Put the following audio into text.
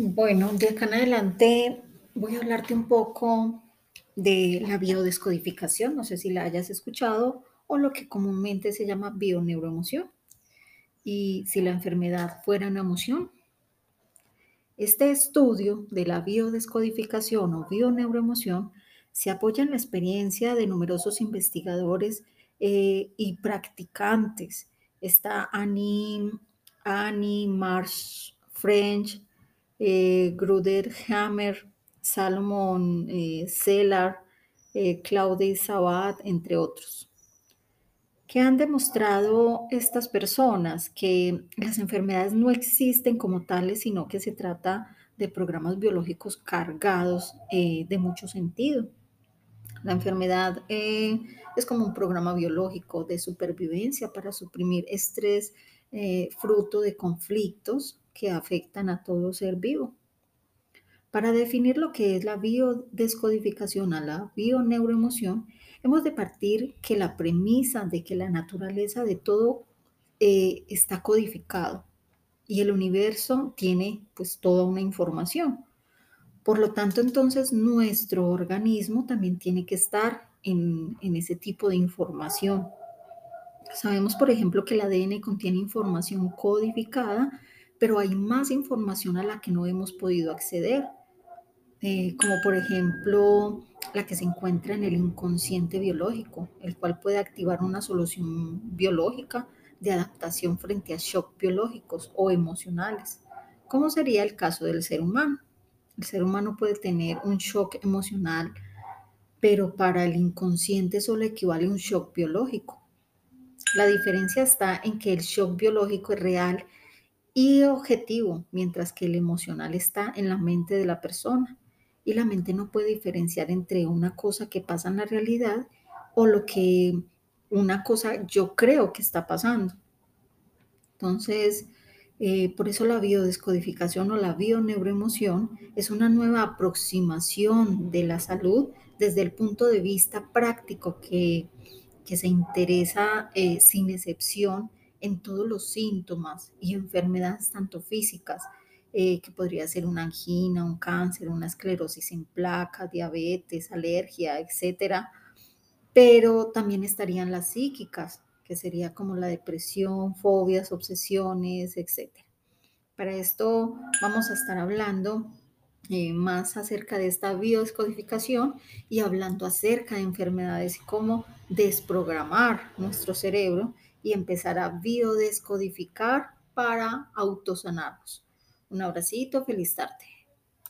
Bueno, de acá en adelante voy a hablarte un poco de la biodescodificación, no sé si la hayas escuchado, o lo que comúnmente se llama bioneuroemoción. Y si la enfermedad fuera una emoción. Este estudio de la biodescodificación o bioneuroemoción se apoya en la experiencia de numerosos investigadores eh, y practicantes. Está Annie, Annie Marsh French, eh, Gruder Hammer, Salomon eh, Cellar, eh, Claudia Sabat, entre otros. ¿Qué han demostrado estas personas? Que las enfermedades no existen como tales, sino que se trata de programas biológicos cargados eh, de mucho sentido. La enfermedad eh, es como un programa biológico de supervivencia para suprimir estrés eh, fruto de conflictos que afectan a todo ser vivo. Para definir lo que es la biodescodificación a la bioneuroemoción, hemos de partir que la premisa de que la naturaleza de todo eh, está codificado y el universo tiene pues toda una información. Por lo tanto, entonces nuestro organismo también tiene que estar en, en ese tipo de información. Sabemos, por ejemplo, que el ADN contiene información codificada, pero hay más información a la que no hemos podido acceder, eh, como por ejemplo la que se encuentra en el inconsciente biológico, el cual puede activar una solución biológica de adaptación frente a shock biológicos o emocionales. ¿Cómo sería el caso del ser humano? El ser humano puede tener un shock emocional, pero para el inconsciente solo equivale a un shock biológico. La diferencia está en que el shock biológico es real y objetivo, mientras que el emocional está en la mente de la persona. Y la mente no puede diferenciar entre una cosa que pasa en la realidad o lo que una cosa yo creo que está pasando. Entonces, eh, por eso la biodescodificación o la bioneuroemoción es una nueva aproximación de la salud desde el punto de vista práctico que, que se interesa eh, sin excepción en todos los síntomas y enfermedades tanto físicas, eh, que podría ser una angina, un cáncer, una esclerosis en placa, diabetes, alergia, etcétera. Pero también estarían las psíquicas, que sería como la depresión, fobias, obsesiones, etcétera. Para esto vamos a estar hablando eh, más acerca de esta biodescodificación y hablando acerca de enfermedades y cómo desprogramar nuestro cerebro y empezar a biodescodificar para autosanarnos. Un abracito, feliz tarde.